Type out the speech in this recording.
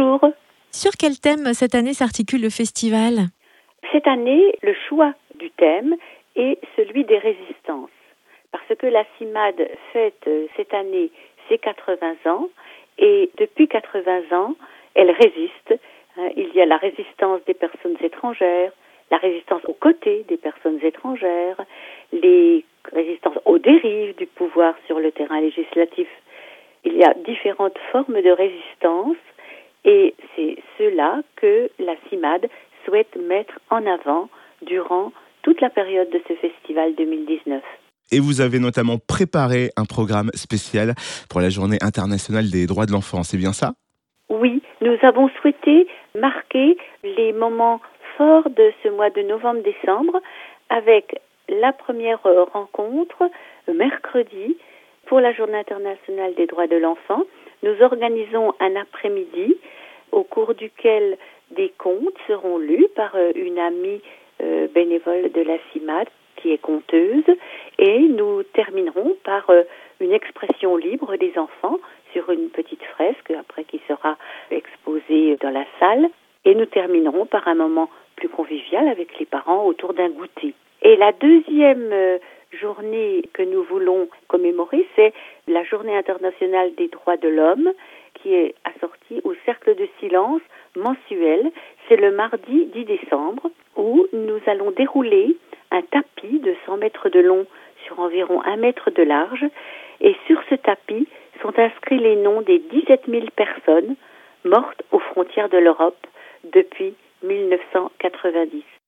Bonjour. Sur quel thème cette année s'articule le festival? Cette année, le choix du thème est celui des résistances. Parce que la CIMAD fête euh, cette année ses 80 ans et depuis 80 ans, elle résiste. Hein, il y a la résistance des personnes étrangères, la résistance aux côtés des personnes étrangères, les résistances aux dérives du pouvoir sur le terrain législatif. Il y a différentes formes de résistance et c'est cela que la CIMAD souhaite mettre en avant durant toute la période de ce festival 2019. Et vous avez notamment préparé un programme spécial pour la Journée internationale des droits de l'enfant, c'est bien ça? Oui, nous avons souhaité marquer les moments forts de ce mois de novembre-décembre avec la première rencontre mercredi pour la Journée internationale des droits de l'enfant. Nous organisons un après-midi au cours duquel des contes seront lus par euh, une amie euh, bénévole de la CIMAD qui est conteuse et nous terminerons par euh, une expression libre des enfants sur une petite fresque après qui sera exposée dans la salle et nous terminerons par un moment plus convivial avec les parents autour d'un goûter. Et la deuxième journée que nous voulons commémorer, c'est la journée internationale des droits de l'homme qui est assortie au cercle de silence mensuel. C'est le mardi 10 décembre où nous allons dérouler un tapis de 100 mètres de long sur environ 1 mètre de large et sur ce tapis sont inscrits les noms des 17 000 personnes mortes aux frontières de l'Europe depuis 1990.